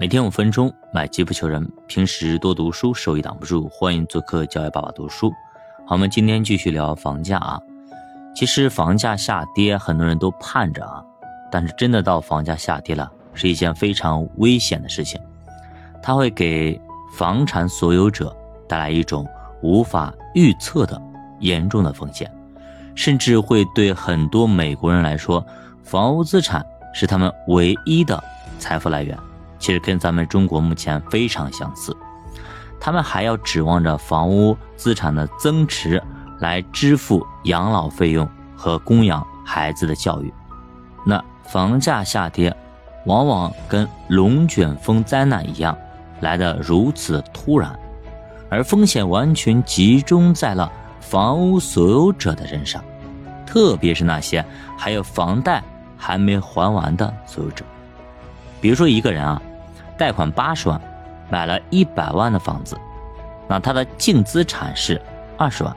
每天五分钟，买基不求人。平时多读书，收益挡不住。欢迎做客教育爸爸读书。好，我们今天继续聊房价啊。其实房价下跌，很多人都盼着啊，但是真的到房价下跌了，是一件非常危险的事情。它会给房产所有者带来一种无法预测的严重的风险，甚至会对很多美国人来说，房屋资产是他们唯一的财富来源。其实跟咱们中国目前非常相似，他们还要指望着房屋资产的增值来支付养老费用和供养孩子的教育。那房价下跌，往往跟龙卷风灾难一样，来得如此突然，而风险完全集中在了房屋所有者的身上，特别是那些还有房贷还没还完的所有者，比如说一个人啊。贷款八十万，买了一百万的房子，那他的净资产是二十万。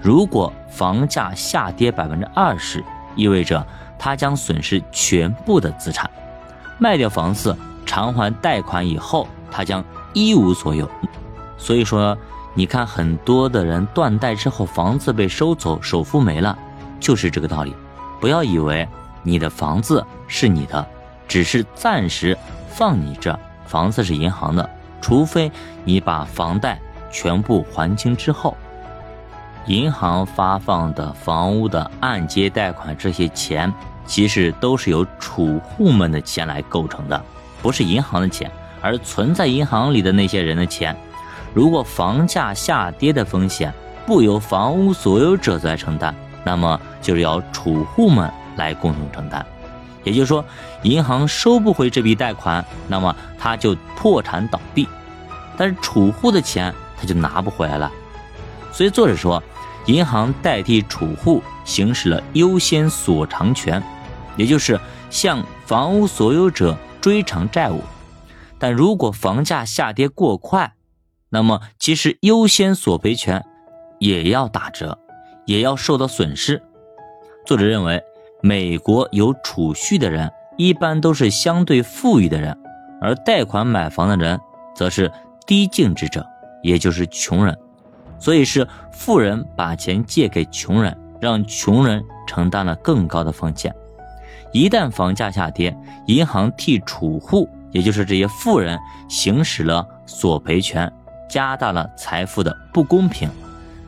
如果房价下跌百分之二十，意味着他将损失全部的资产。卖掉房子偿还贷款以后，他将一无所有。所以说，你看很多的人断贷之后，房子被收走，首付没了，就是这个道理。不要以为你的房子是你的，只是暂时。放你这房子是银行的，除非你把房贷全部还清之后，银行发放的房屋的按揭贷款这些钱，其实都是由储户们的钱来构成的，不是银行的钱，而存在银行里的那些人的钱。如果房价下跌的风险不由房屋所有者来承担，那么就是要储户们来共同承担。也就是说，银行收不回这笔贷款，那么他就破产倒闭，但是储户的钱他就拿不回来了。所以作者说，银行代替储户行使了优先索偿权，也就是向房屋所有者追偿债务。但如果房价下跌过快，那么其实优先索赔权也要打折，也要受到损失。作者认为。美国有储蓄的人一般都是相对富裕的人，而贷款买房的人则是低净值者，也就是穷人。所以是富人把钱借给穷人，让穷人承担了更高的风险。一旦房价下跌，银行替储户，也就是这些富人行使了索赔权，加大了财富的不公平。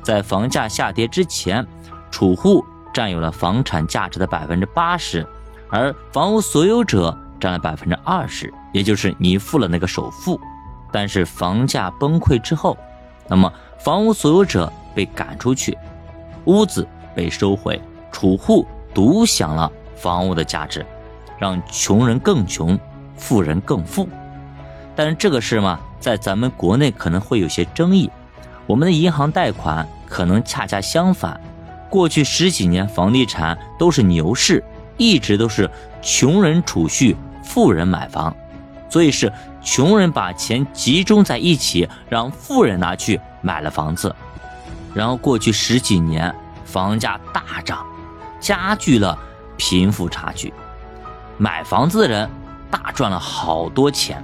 在房价下跌之前，储户。占有了房产价值的百分之八十，而房屋所有者占了百分之二十，也就是你付了那个首付。但是房价崩溃之后，那么房屋所有者被赶出去，屋子被收回，储户独享了房屋的价值，让穷人更穷，富人更富。但是这个事嘛，在咱们国内可能会有些争议，我们的银行贷款可能恰恰相反。过去十几年，房地产都是牛市，一直都是穷人储蓄，富人买房，所以是穷人把钱集中在一起，让富人拿去买了房子。然后过去十几年，房价大涨，加剧了贫富差距，买房子的人大赚了好多钱，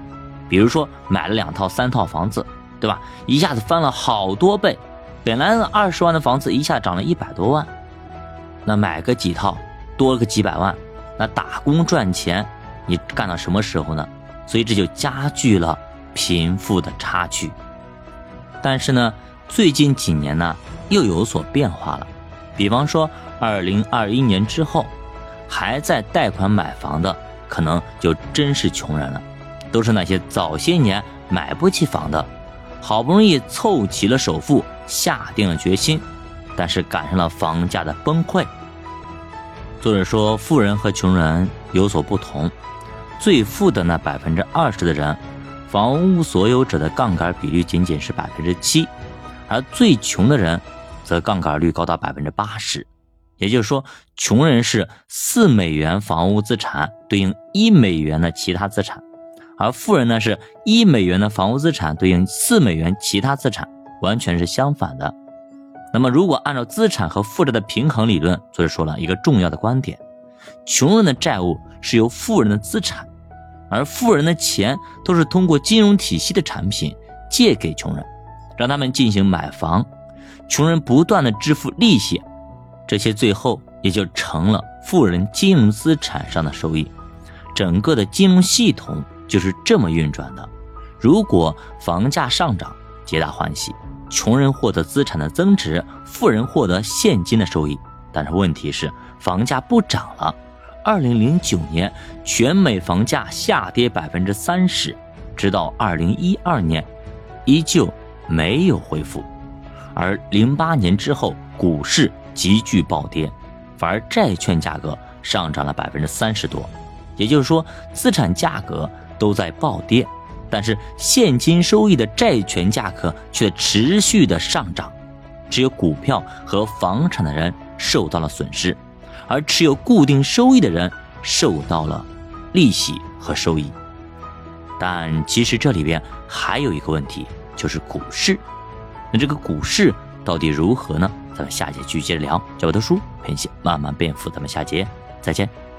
比如说买了两套、三套房子，对吧？一下子翻了好多倍。本来二十万的房子一下涨了一百多万，那买个几套多了个几百万，那打工赚钱你干到什么时候呢？所以这就加剧了贫富的差距。但是呢，最近几年呢又有所变化了，比方说二零二一年之后，还在贷款买房的可能就真是穷人了，都是那些早些年买不起房的。好不容易凑齐了首付，下定了决心，但是赶上了房价的崩溃。作者说，富人和穷人有所不同，最富的那百分之二十的人，房屋所有者的杠杆比率仅仅是百分之七，而最穷的人，则杠杆率高达百分之八十。也就是说，穷人是四美元房屋资产对应一美元的其他资产。而富人呢，是一美元的房屋资产对应四美元其他资产，完全是相反的。那么，如果按照资产和负债的平衡理论，作者说了一个重要的观点：穷人的债务是由富人的资产而富人的钱都是通过金融体系的产品借给穷人，让他们进行买房，穷人不断的支付利息，这些最后也就成了富人金融资产上的收益。整个的金融系统就是这么运转的。如果房价上涨，皆大欢喜，穷人获得资产的增值，富人获得现金的收益。但是问题是，房价不涨了。二零零九年，全美房价下跌百分之三十，直到二零一二年，依旧没有恢复。而零八年之后，股市急剧暴跌，反而债券价格上涨了百分之三十多。也就是说，资产价格都在暴跌，但是现金收益的债权价格却持续的上涨，只有股票和房产的人受到了损失。而持有固定收益的人受到了利息和收益，但其实这里边还有一个问题，就是股市。那这个股市到底如何呢？咱们下节继续接着聊。教我读书，陪你慢慢变富。咱们下节再见。